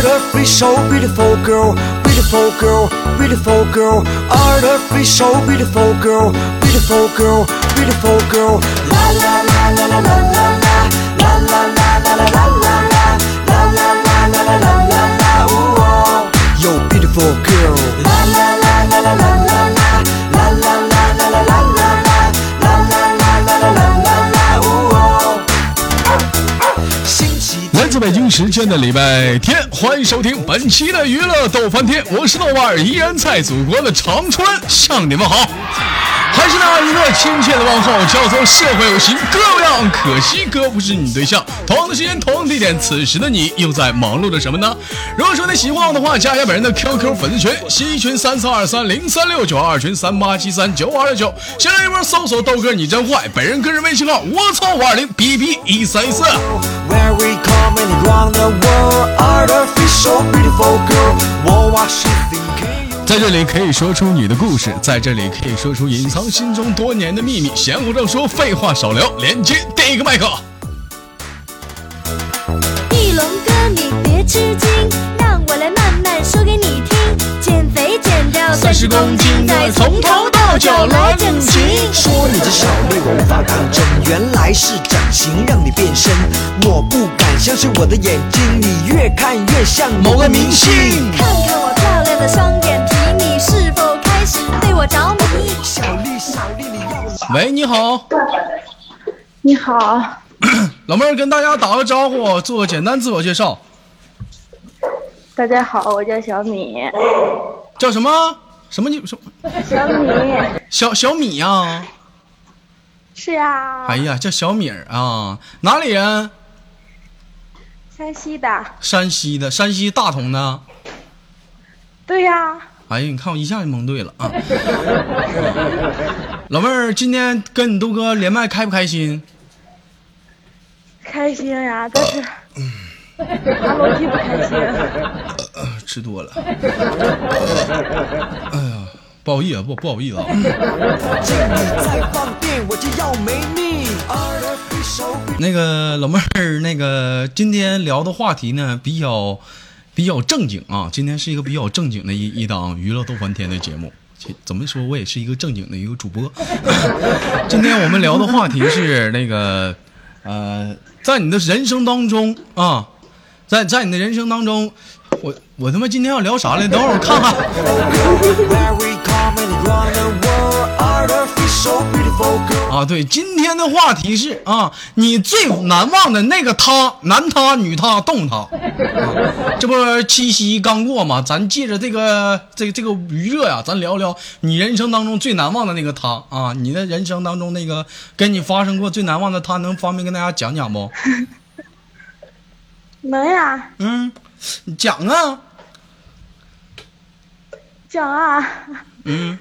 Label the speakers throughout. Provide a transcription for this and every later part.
Speaker 1: Art of free so beautiful girl, beautiful girl, beautiful girl. Art of free so beautiful girl, beautiful girl, beautiful girl. La la la la la la la la, la la la la la la la la, la la la la la la la la. Oh. Yo, beautiful girl. La la
Speaker 2: 北京时间的礼拜天，欢迎收听本期的娱乐逗翻天，我是豆瓣儿，依然在祖国的长春向你们好。还是那一个亲切的问候，叫做社会有型哥有样，可惜哥不是你对象。同样的时间，同样的地点，此时的你又在忙碌着什么呢？如果说你喜欢我的话，加一下本人的 QQ 粉丝群，新群三四二三零三六九，二群三八七三九二六九。先来一波搜索豆哥你真坏，本人个人微信号我操五二零 B B 一三一四。在这里可以说出你的故事，在这里可以说出隐藏心中多年的秘密。闲话少说，废话少聊，连接第一个麦克。
Speaker 3: 翼龙哥，你别吃惊，让我来慢慢说给你听。减肥减掉三十公斤，再从头到脚来整形。
Speaker 1: 说你这小妹我无法当真，原来是整形让你变身，我不敢相信我的眼睛，你越看越像某个明星。
Speaker 3: 看看我漂亮的双眼皮，开始对我着迷？
Speaker 1: 小丽，小丽，你要
Speaker 2: 喂，你好，
Speaker 4: 你好，
Speaker 2: 老妹儿，跟大家打个招呼，做个简单自我介绍，
Speaker 4: 大家好，我叫小米，
Speaker 2: 叫什么？什么你？什么？
Speaker 4: 小米。
Speaker 2: 小小米呀、
Speaker 4: 是呀，
Speaker 2: 哎呀，叫小米儿啊，哪里人？
Speaker 4: 山西的，
Speaker 2: 山西的，山西大同的。
Speaker 4: 对呀，
Speaker 2: 哎呀，你看我一下就蒙对了啊！老妹儿，今天跟你豆哥连麦开不开心？
Speaker 4: 开心呀，但是爬楼梯不开心，
Speaker 2: 呃吃多了。哎呀，不好意思，不不好意思啊。那个老妹儿，那个今天聊的话题呢比较比较正经啊，今天是一个比较正经的一一档娱乐逗翻天的节目。怎么说，我也是一个正经的一个主播。今天我们聊的话题是那个呃，在你的人生当中啊，在在你的人生当中，我我他妈今天要聊啥来？等会儿我看看。啊，对，今天的话题是啊，你最难忘的那个他，男他、女他、动他。啊、这不七夕刚过嘛，咱借着这个这个这个余热呀，咱聊聊你人生当中最难忘的那个他啊，你的人生当中那个跟你发生过最难忘的他，能方便跟大家讲讲不？
Speaker 4: 能呀，
Speaker 2: 嗯，讲啊，
Speaker 4: 讲啊，
Speaker 2: 嗯，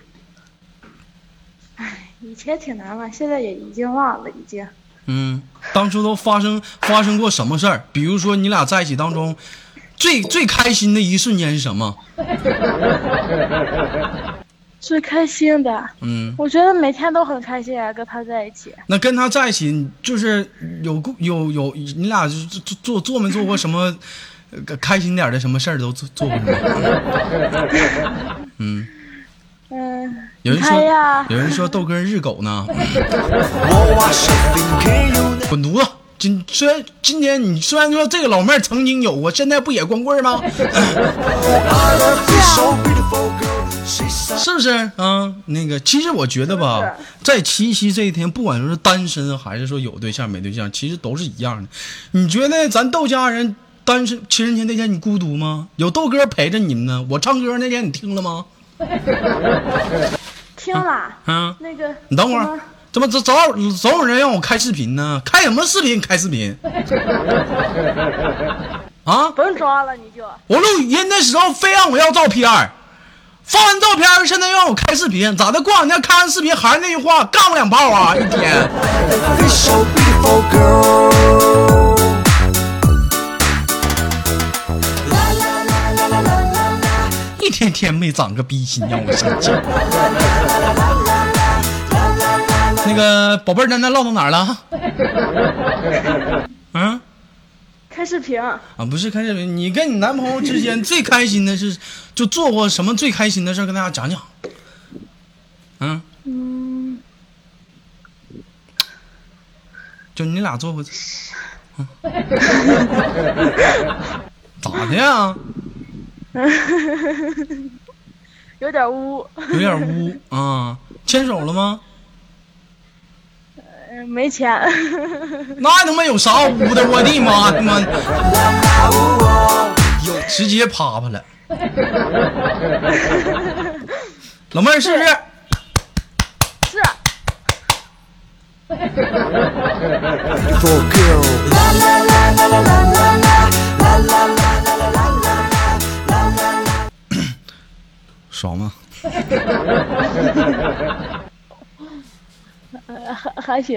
Speaker 4: 以前挺难忘，现在也已经忘了，已经。
Speaker 2: 嗯，当初都发生发生过什么事儿？比如说你俩在一起当中，最最开心的一瞬间是什么？
Speaker 4: 最开心的，
Speaker 2: 嗯。
Speaker 4: 我觉得每天都很开心啊，跟他在一起。
Speaker 2: 那跟他在一起，就是有过有有，你俩就做做做没做过什么呃开心点的什么事儿都做做过什么？嗯，
Speaker 4: 嗯，
Speaker 2: 有人说，有人说豆哥日狗呢，滚犊子！今虽然今天你虽然说这个老妹儿曾经有过，现在不也光棍吗是不是啊、嗯那个，其实我觉得吧，在七夕这一天，不管说是单身还是说有对象没对象，其实都是一样的。你觉得咱豆家人单身情人节那天你孤独吗？有豆哥陪着你们呢。我唱歌那天你听了吗？
Speaker 4: 听了，
Speaker 2: 嗯，
Speaker 4: 那个
Speaker 2: 你等会儿，怎么总总有总有人让我开视频呢？开什么视频？开视频？啊！
Speaker 4: 不用装了，你就
Speaker 2: 我录语音的时候非让我要照片儿，发完照片儿现在让我开视频，咋的？过两天开完视频还是那句话，干我两炮啊！一天。天天没长个逼心，让我生气。那个宝贝儿，咱咱唠到哪儿了？嗯，
Speaker 4: 开视频，
Speaker 2: 啊，不是开视频，你跟你男朋友之间最开心的是，就做过什么最开心的事儿，跟大家讲讲。嗯，
Speaker 4: 嗯，
Speaker 2: 就你俩做过，嗯 咋的呀？
Speaker 4: 有点污，
Speaker 2: 有点污啊！牵手了吗？
Speaker 4: 嗯，没牵，
Speaker 2: 那他妈有啥污的？我的妈他妈！直接啪啪了。老妹儿是不是？爽吗？
Speaker 4: 还还行，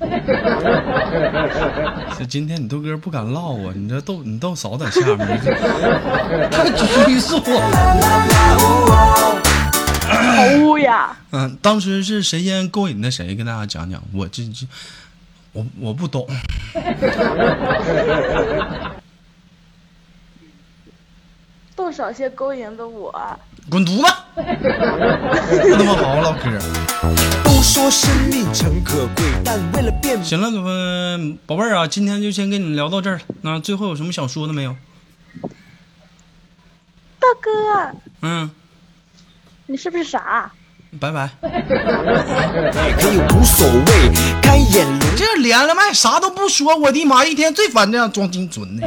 Speaker 2: 这今天你豆哥不敢唠啊！你这豆你豆嫂在下面，你这 太拘束。
Speaker 4: 好污呀！
Speaker 2: 嗯，当时是谁先勾引的谁？跟大家讲讲。我这这，我我不懂。
Speaker 4: 豆少些勾引的我，
Speaker 2: 滚犊子！不他妈好好唠嗑。
Speaker 1: 都说生命诚可贵，但为了变
Speaker 2: 行了，呃，宝贝儿啊，今天就先跟你聊到这儿了。那最后有什么想说的没有？
Speaker 4: 大哥，
Speaker 2: 嗯，
Speaker 4: 你是不是傻？
Speaker 2: 拜拜。
Speaker 1: 可以无所谓，开眼龙
Speaker 2: 这连了麦啥都不说，我的妈！一天最烦这样装精准的。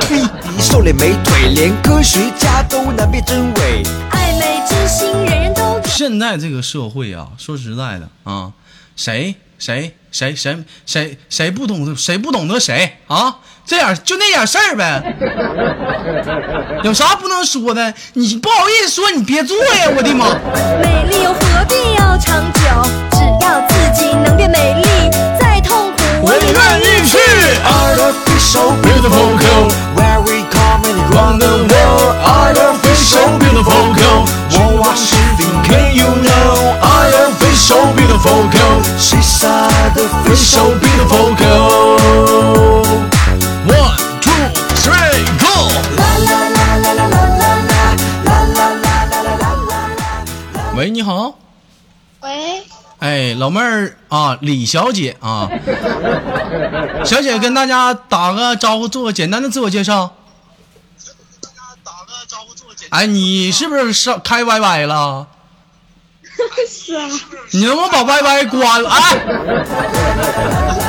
Speaker 1: 吹笛瘦脸美腿，连科学家都难辨真伪。
Speaker 3: 爱美之心，人人都有。
Speaker 2: 现在这个社会啊，说实在的啊，谁谁谁谁谁谁不懂谁不懂得谁啊？这样就那点事儿呗，有啥不能说的？你不好意思说，你别做呀！我的妈！
Speaker 3: 美丽又何必要长久？只要自己能变美丽，再痛苦我也愿意去。
Speaker 1: Artificial
Speaker 2: Beautiful girl
Speaker 1: where we come and
Speaker 2: Round the world, artificial beautiful girl.
Speaker 1: Won't want to
Speaker 2: Can you know artificial beautiful girl?
Speaker 1: She's artificial
Speaker 2: So beautiful girl. One, two, three, go. 喂，你好。
Speaker 5: 喂，
Speaker 2: 哎，老妹儿啊，李小姐啊，小姐跟大家打个招呼，做个简单的自我介绍。哎，你是不是上开 YY 了？
Speaker 5: 是啊，
Speaker 2: 你能不能把 YY 关了？哎，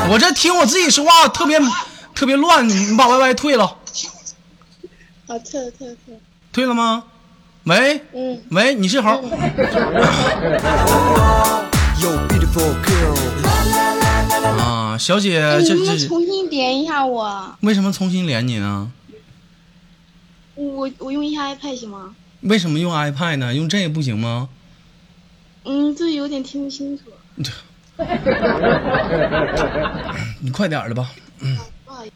Speaker 2: 我这听我自己说话特别特别乱，你把 YY 退了，
Speaker 5: 好，退了退了退了，
Speaker 2: 退了吗？喂，
Speaker 5: 嗯，
Speaker 2: 喂，你是猴？
Speaker 1: Yo beautiful girl
Speaker 2: 啊，小姐，这这
Speaker 5: 重新连一下我？
Speaker 2: 为什么重新连你呢？
Speaker 5: 我我用一下 iPad 行吗？
Speaker 2: 为什么用 iPad 呢？用这个不行吗？
Speaker 5: 嗯，这有点听不清楚。
Speaker 2: 你快点儿的吧。
Speaker 5: 不好意思，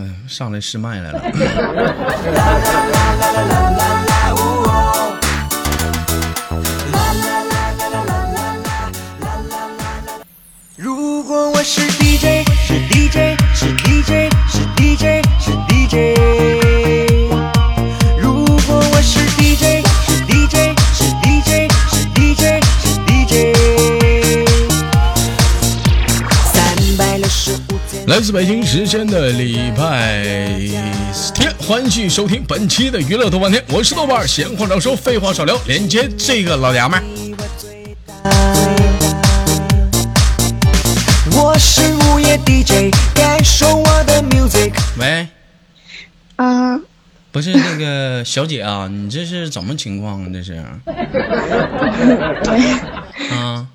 Speaker 2: 哎，上来试麦来了。
Speaker 1: 如果我是 DJ，是 DJ，是 DJ，是 DJ，是 DJ。
Speaker 2: 来自北京时间的礼拜天，欢迎继续收听本期的娱乐豆瓣天，我是豆瓣，闲话少说，废话少聊，连接这个老娘们儿。
Speaker 1: 我是午夜 DJ，感受我的 music。
Speaker 2: 喂，
Speaker 5: 嗯，
Speaker 2: 不是那个小姐啊，你这是怎么情况啊？这是 啊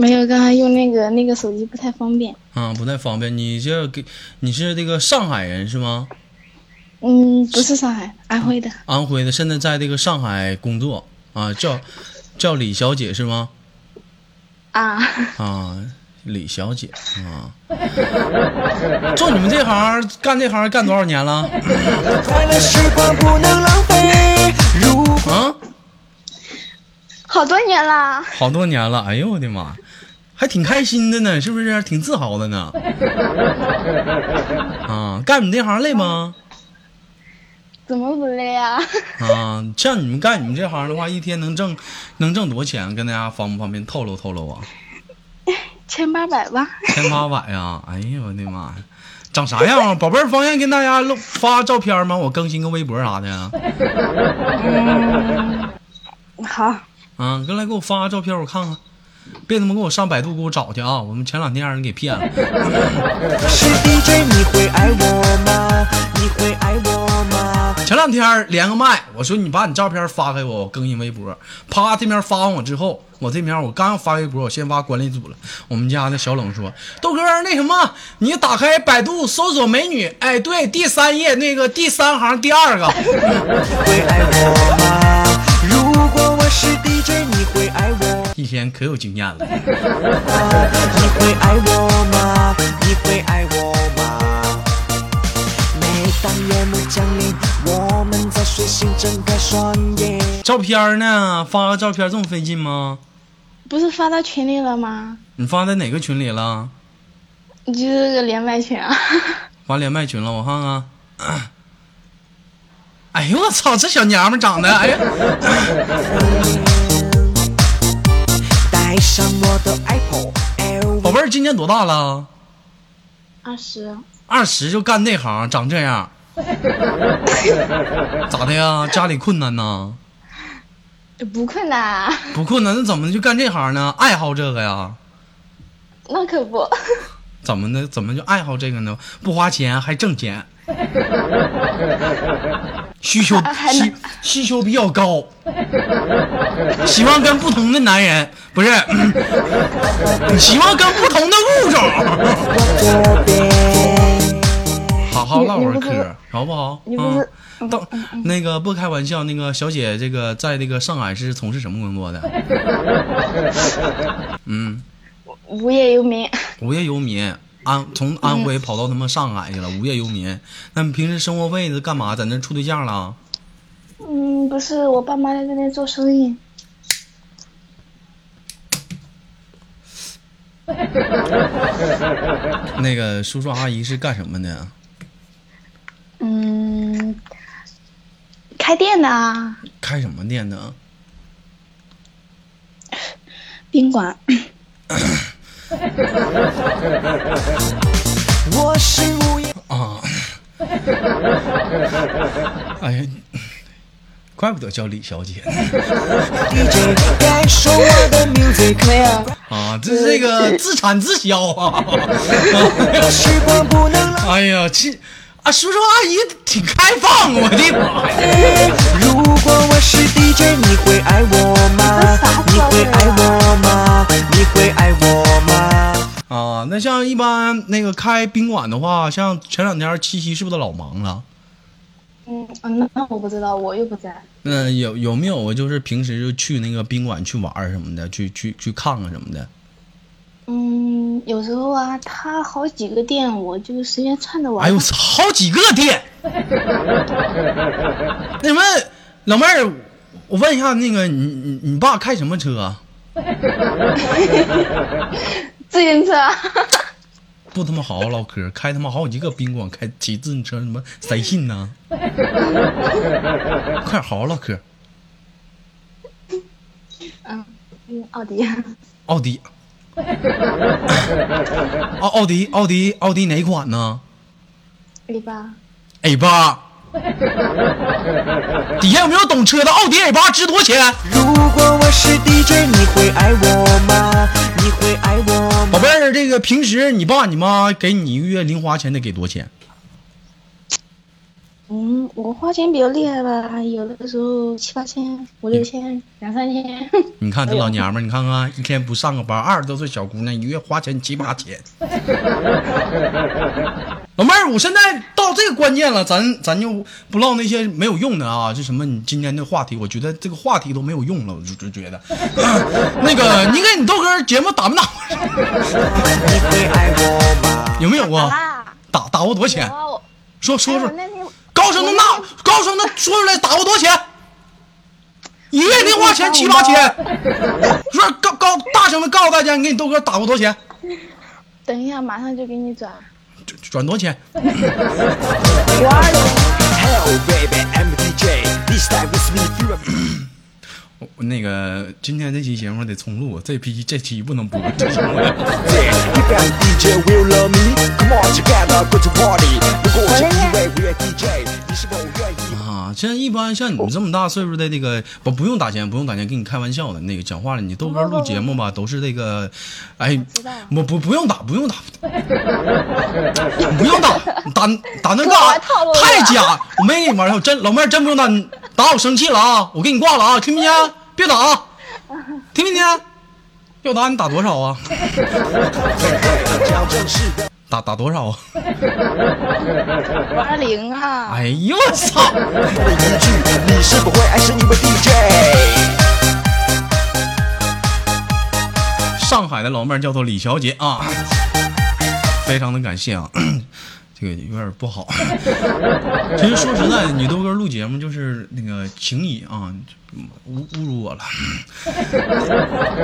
Speaker 5: 没有，刚才用那个那个手机不太方便。
Speaker 2: 啊，不太方便。你这给你是这个上海人是吗？
Speaker 5: 嗯，不是上海，安徽的。
Speaker 2: 安徽的，现在在这个上海工作啊，叫叫李小姐是吗？
Speaker 5: 啊，
Speaker 2: 啊，李小姐啊，做你们这行干这行干多少年了？
Speaker 1: 快乐时光不能浪费。如果
Speaker 2: 啊，
Speaker 5: 好多年了。
Speaker 2: 好多年了。哎呦我的妈！还挺开心的呢，是不是？挺自豪的呢。啊，干你这行累吗？
Speaker 5: 怎么不累啊？
Speaker 2: 啊，像你们干你们这行的话，一天能挣能挣多少钱？跟大家方不方便透露透露啊？
Speaker 5: 千八百吧。
Speaker 2: 千八百呀！哎呀，我的妈呀！长啥样啊？宝贝儿，方便跟大家露发照片吗？我更新个微博啥的。
Speaker 5: 好，
Speaker 2: 啊，过来给我发个照片，我看看。别他妈给我上百度给我找去啊！我们前两天让人给骗了。
Speaker 1: 是 DJ，你会爱我吗？你会爱我吗？
Speaker 2: 前两天连个麦，我说你把你照片发给我，我更新微博。啪，这边发完我之后，我这边我刚要发微博，我先发管理组了。我们家的小冷说：“豆哥，那什么，你打开百度搜索美女，哎，对，第三页那个第三行第二个。
Speaker 1: 会爱我吗？如果我是 DJ，你会爱我
Speaker 2: 一天可有经验了。
Speaker 1: 你会爱我吗？你会爱我吗？每当夜幕降临，我们在睡醒睁开双眼。
Speaker 2: 照片呢？发个照片这么费劲吗？
Speaker 5: 不是发到群里了吗？
Speaker 2: 你发在哪个群里了？
Speaker 5: 就是个连麦群啊。
Speaker 2: 发连麦群了，我看看。哎呦我操，这小娘们长得，哎呀，
Speaker 1: 带上我的 Apple
Speaker 2: 宝贝儿今年多大了？
Speaker 5: 二十，
Speaker 2: 二十就干这行，长这样，咋的呀？家里困难呐？
Speaker 5: 不困难啊，
Speaker 2: 不困难，那怎么就干这行呢？爱好这个呀？
Speaker 5: 那可不。
Speaker 2: 怎么的？怎么就爱好这个呢？不花钱还挣钱，需求 需需求比较高，喜欢跟不同的男人，不是，喜欢跟不同的物种，好好唠会嗑，好不好？嗯，到那个不开玩笑，那个小姐，这个在那个上海是从事什么工作的？嗯，
Speaker 5: 无业游民，
Speaker 2: 无业游民，安从安徽跑到他妈上海去了，无业游民。那你平时生活费是干嘛？在那处对象了？
Speaker 5: 嗯，不是，我爸妈在那边做生意。
Speaker 2: 那个叔叔阿姨是干什么的？
Speaker 5: 嗯，开店的啊，
Speaker 2: 开什么店的？
Speaker 5: 宾馆。
Speaker 1: 我是无业
Speaker 2: 啊！哎呀，怪不得叫李小姐 啊！这是这个自产自销啊！哎呀，这啊，叔叔阿姨挺开放，我的妈呀！
Speaker 1: 如果我是 DJ，你会爱我吗？你会爱我吗？你会爱我吗？
Speaker 2: 啊，那像一般那个开宾馆的话，像前两天七夕是不是都老忙了？
Speaker 5: 嗯，啊那那我不知道，我又不在。
Speaker 2: 那有有没有就是平时就去那个宾馆去玩什么的，去去去看看什么的？
Speaker 5: 嗯，有时候啊，他好几个店，我就随便串着玩。
Speaker 2: 哎呦，好几个店。那什么，老妹儿，我问一下，那个你你你爸开什么车啊？
Speaker 5: 自行车。
Speaker 2: 不他妈好好唠嗑，开他妈好几个宾馆，开骑自行车，什么谁信呢？快好好唠嗑。
Speaker 5: 嗯，嗯，奥迪。
Speaker 2: 奥迪，奥奥迪奥迪奥迪哪款呢
Speaker 5: A 八。
Speaker 2: ？A 八。底下有没有懂车的？奥迪 A 八值多少钱？
Speaker 1: 如果我是 DJ，你会爱我吗？你会爱我吗？
Speaker 2: 宝贝儿，这个平时你爸你妈给你一个月零花钱得给多少钱？
Speaker 5: 嗯，我花钱比较厉害吧，有的时候七八千、五六千、两三千。
Speaker 2: 你看这老娘们，你看看一天不上个班，二十多岁小姑娘一月花钱七八千。老妹儿，我现在到这个关键了，咱咱就不唠那些没有用的啊，这什么你今天的话题，我觉得这个话题都没有用了，我就就觉得，那个你给你豆哥节目打没打？有没有啊？
Speaker 5: 啊，
Speaker 2: 打打过多少钱？说说说，高声的呐，高声的说出来，打过多少钱？一个月零花钱七八千。说高高大声的告诉大家，你给你豆哥打过多少钱？
Speaker 5: 等一下，马上就给你转。
Speaker 2: 转多少钱？那个今天这期节目得重录，这批这期不能播，现在一般像你们这么大岁数的这个不不用打钱，不用打钱，跟你开玩笑的那个讲话了。你豆哥录节目吧，都是这个，哎，不不不用打，不用打，不用打，打打那干啥太假！我没跟你玩笑，真老妹儿真不用打，你打我生气了啊！我给你挂了啊，听没听？别打啊，听没听？要打你打多少啊？打打多少啊？
Speaker 5: 五 二零啊！
Speaker 2: 哎呦我操！
Speaker 1: 问一句，你是否会爱上一位 DJ？
Speaker 2: 上海的老妹儿叫做李小姐啊，非常的感谢啊，这个有点不好。其实说实在的，你豆哥录节目就是那个情谊啊，侮侮辱我了。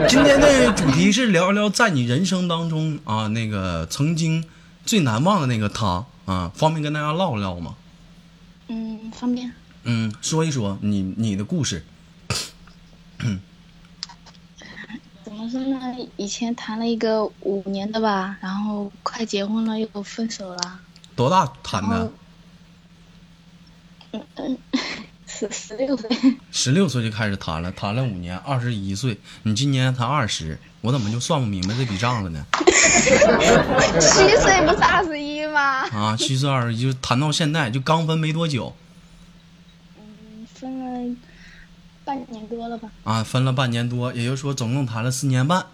Speaker 2: 今天的主题是聊一聊在你人生当中啊，那个曾经最难忘的那个他啊，方便跟大家唠唠吗？
Speaker 5: 嗯，方便。
Speaker 2: 嗯，说一说你你的故事。
Speaker 5: 怎么说呢？以前谈了一个五年的吧，然后快结婚了又分手了。
Speaker 2: 多大谈的
Speaker 5: 哦？十十六岁，
Speaker 2: 十六岁就开始谈了，谈了五年，二十一岁，你今年才二十，我怎么就算不明白这笔账了呢？
Speaker 5: 七岁不是二十一吗？
Speaker 2: 啊，七岁二十一，就谈到现在，就刚分没多久
Speaker 5: 分了半年多了吧？
Speaker 2: 啊，分了半年多，也就是说总共谈了四年半啊。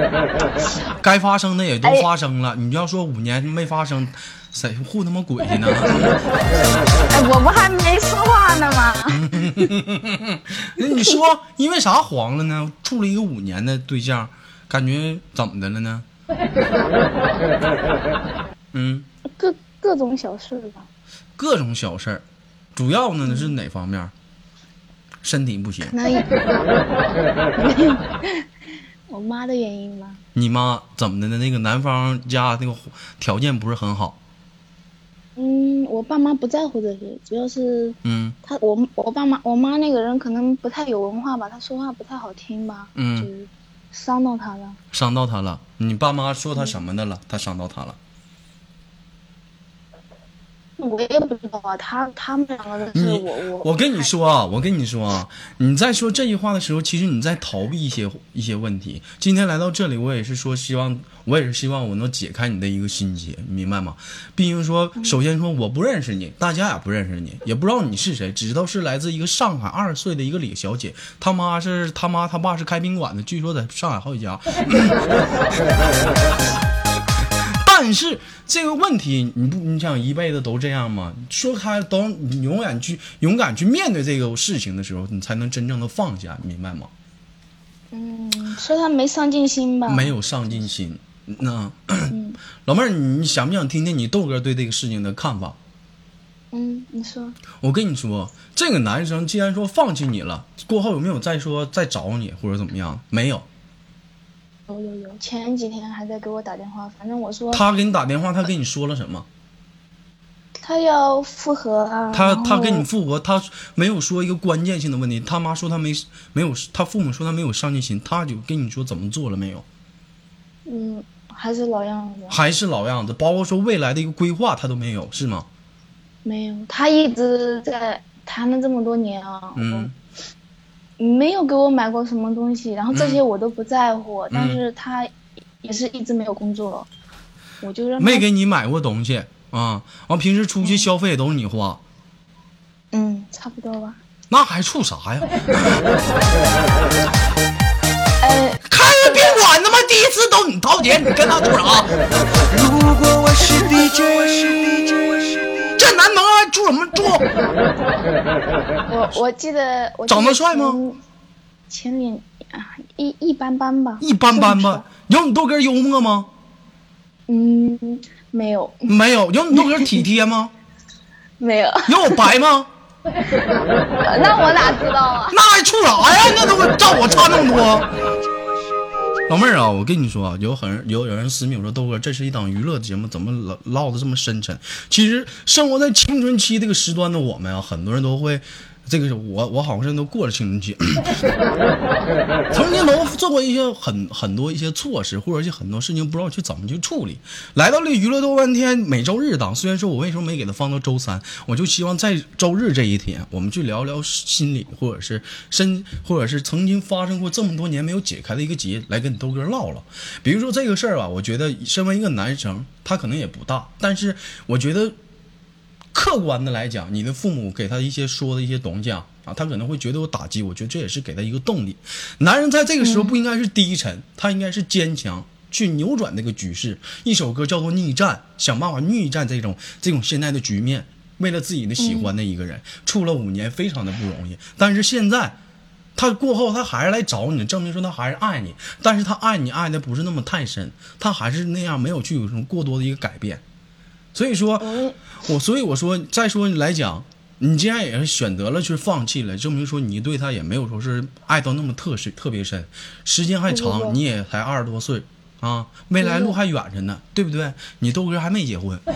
Speaker 2: 该发生的也都发生了，你要说五年没发生，谁护他妈鬼去呢？
Speaker 5: 哎，我不还没说话呢吗？
Speaker 2: 那 你说因为啥黄了呢？处了一个五年的对象，感觉怎么的了呢？嗯。
Speaker 5: 各各种小事吧。
Speaker 2: 各种小事儿，主要呢是哪方面？身体不行，
Speaker 5: 那 我妈的原因吧。
Speaker 2: 你妈怎么的呢？那个男方家那个条件不是很好，
Speaker 5: 嗯，我爸妈不在乎这些，主要是
Speaker 2: 嗯
Speaker 5: 他我我爸妈我妈那个人可能不太有文化吧，她说话不太好听吧，
Speaker 2: 嗯
Speaker 5: 就伤到他了。
Speaker 2: 伤到他了。你爸妈说他什么的了？他伤到他了。
Speaker 5: 我也不知道啊，他他们两个的事我我
Speaker 2: 我跟你说啊，我跟你说啊，你在说这句话的时候，其实你在逃避一些一些问题。今天来到这里，我也是说希望，我也是希望我能解开你的一个心结，你明白吗？毕竟说，首先说我不认识你，大家也不认识你，也不知道你是谁，只知道是来自一个上海二十岁的一个李小姐，他妈是他妈他爸是开宾馆的，据说在上海好几家。但是这个问题，你不，你想一辈子都这样吗？说开，都你永远去勇敢去面对这个事情的时候，你才能真正的放下，你明白吗？
Speaker 5: 嗯，说他没上进心吧？
Speaker 2: 没有上进心。那 老妹儿，你想不想听听你豆哥对这个事情的看法？
Speaker 5: 嗯，你说
Speaker 2: 我跟你说，这个男生既然说放弃你了，过后有没有再说再找你或者怎么样？没有，
Speaker 5: 有有有，前几天还在给我打电话，反正我说
Speaker 2: 他给你打电话，他跟你说了什么？
Speaker 5: 他要复合啊，
Speaker 2: 他他跟你复合，他没有说一个关键性的问题。他妈说他没没有，他父母说他没有上进心，他就跟你说怎么做了没有？
Speaker 5: 嗯还是老样子，
Speaker 2: 还是老样子，包括说未来的一个规划他都没有，是吗？
Speaker 5: 没有，他一直在谈了这么多年啊，
Speaker 2: 嗯
Speaker 5: 我没有给我买过什么东西，然后这些
Speaker 2: 嗯。
Speaker 5: 我都不在乎，但
Speaker 2: 嗯
Speaker 5: 是他也是一直没有工作，我就让他
Speaker 2: 没给你买过东西啊，完平时出去消费也都是你花，
Speaker 5: 嗯差不多吧，
Speaker 2: 那还处啥呀？
Speaker 5: 哎，
Speaker 2: 开个宾馆他妈第一次都你掏钱，你跟他处啥？
Speaker 1: 如果我是 DJ，
Speaker 2: 这男朋友还住什么住？
Speaker 5: 我我记得我
Speaker 2: 长得帅吗？
Speaker 5: 前前年啊一一般般吧，
Speaker 2: 一般般吧。有你豆哥幽默吗？
Speaker 5: 嗯，没有
Speaker 2: 没有。有你豆哥体贴吗？
Speaker 5: 没有，
Speaker 2: 有我 白吗？
Speaker 5: 那我哪知道啊？
Speaker 2: 那还处啥呀？那都照我差那么多。老妹儿啊，我跟你说啊，有很有有人私密我说豆哥，这是一档娱乐节目，怎么唠唠的这么深沉？其实生活在青春期这个时段的我们啊，很多人都会。这个是我，我好像都过了青春期，曾经都做过一些很很多一些措施，或者是很多事情不知道去怎么去处理。来到了娱乐多半天每周日档，虽然说我为什么没给他放到周三，我就希望在周日这一天，我们去聊聊心理，或者是身，或者是曾经发生过这么多年没有解开的一个结，来跟你豆哥唠唠。比如说这个事儿吧，我觉得身为一个男生，他可能也不大，但是我觉得。客观的来讲，你的父母给他一些说的一些东西啊，啊，他可能会觉得有打击。我觉得这也是给他一个动力。男人在这个时候不应该是低沉，他应该是坚强，去扭转这个局势。一首歌叫做《逆战》，想办法逆战这种这种现在的局面。为了自己的喜欢的一个人，处了五年，非常的不容易。但是现在，他过后他还是来找你，证明说他还是爱你。但是他爱你爱的不是那么太深，他还是那样，没有去有什么过多的一个改变。所以说，我所以我说，再说来讲，你既然也是选择了去放弃了，证明说你对他也没有说是爱到那么特深特别深，时间还长，你也才二十多岁啊，未来路还远着呢，对不对？你豆哥还没结婚。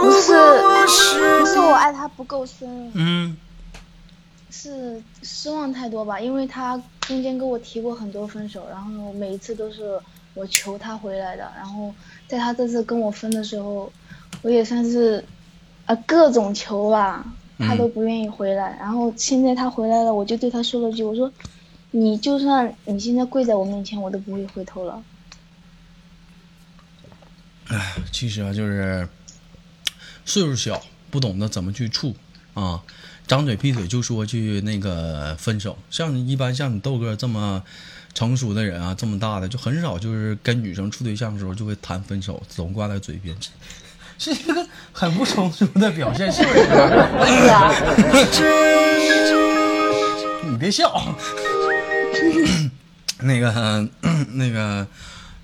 Speaker 2: 不
Speaker 5: 是，不是我爱他不够深，
Speaker 2: 嗯，
Speaker 5: 是失望太多吧？因为他中间跟我提过很多分手，然后每一次都是我求他回来的，然后。在他这次跟我分的时候，我也算是，啊各种求吧，他都不愿意回来。然后现在他回来了，我就对他说了句：“我说，你就算你现在跪在我面前，我都不会回头了。”
Speaker 2: 哎，其实啊，就是岁数小，不懂得怎么去处啊，张嘴闭嘴就说去那个分手。像一般像你豆哥这么。成熟的人啊，这么大的就很少，就是跟女生处对象的时候就会谈分手，总挂在嘴边，是一个很不成熟的表现，是不是？你别笑。那个，那个，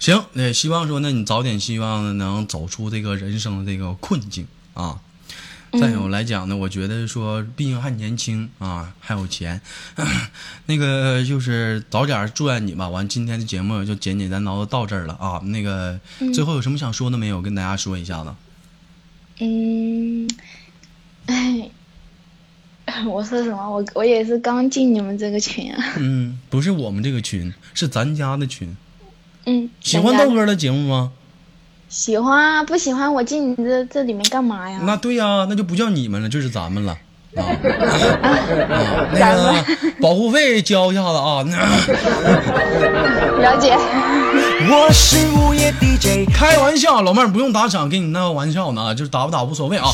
Speaker 2: 行，那希望说，那你早点希望能走出这个人生的这个困境啊。再有来讲呢，我觉得说，毕竟还年轻啊，还有钱，那个就是早点祝愿你吧。完，今天的节目就简简单单的到这儿了啊。那个最后有什么想说的没有？跟大家说一下子。
Speaker 5: 嗯，哎，我说什么？我我也是刚进你们这个群啊。
Speaker 2: 嗯，不是我们这个群，是咱家的群。
Speaker 5: 嗯。
Speaker 2: 喜欢豆哥的节目吗？
Speaker 5: 喜欢啊，不喜欢我进你这这里面干嘛呀？
Speaker 2: 那对呀，那就不叫你们了，就是咱们了 啊！那个保护费交一下子啊！
Speaker 5: 了解。
Speaker 1: 我是午夜 DJ，
Speaker 2: 开玩笑，老妹儿不用打赏，给你那个玩笑呢，就是打不打无所谓啊。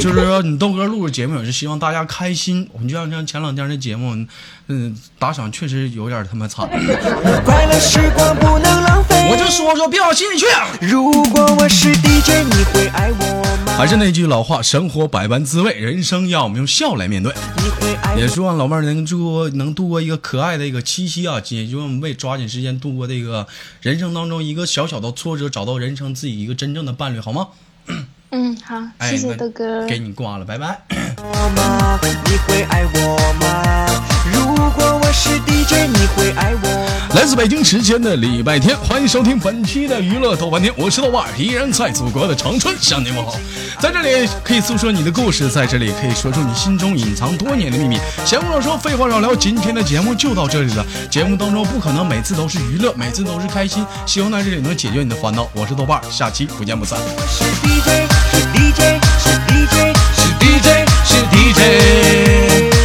Speaker 2: 就是说你豆哥录个节目也是希望大家开心。我们就像像前两天的节目，嗯，打赏确实有点他妈惨。
Speaker 1: 快乐时光不能浪费。
Speaker 2: 我就说说，别往心里去。
Speaker 1: 如果我是 DJ，你会爱我吗？
Speaker 2: 还是那句老话，生活百般滋味，人生要我们用笑来面对。也希望老妹儿能度能度过一个可爱的一个七夕啊，也希望我们为抓紧时间度过这个。人生当中一个小小的挫折，找到人生自己一个真正的伴侣，好吗？
Speaker 5: 嗯，好，谢谢豆哥，
Speaker 2: 给你挂了，拜拜。
Speaker 1: 你会爱我吗？如果我是 DJ，你会爱我？
Speaker 2: 来自北京时间的礼拜天，欢迎收听本期的娱乐豆瓣天，我是豆瓣，依然在祖国的长春向你问好。在这里可以诉说你的故事，在这里可以说出你心中隐藏多年的秘密。闲话少说，废话少聊，今天的节目就到这里了。节目当中不可能每次都是娱乐，每次都是开心，希望在这里能解决你的烦恼。我是豆瓣，下期不见不散。
Speaker 1: 是 dj 是 dj 是 dj 是 dj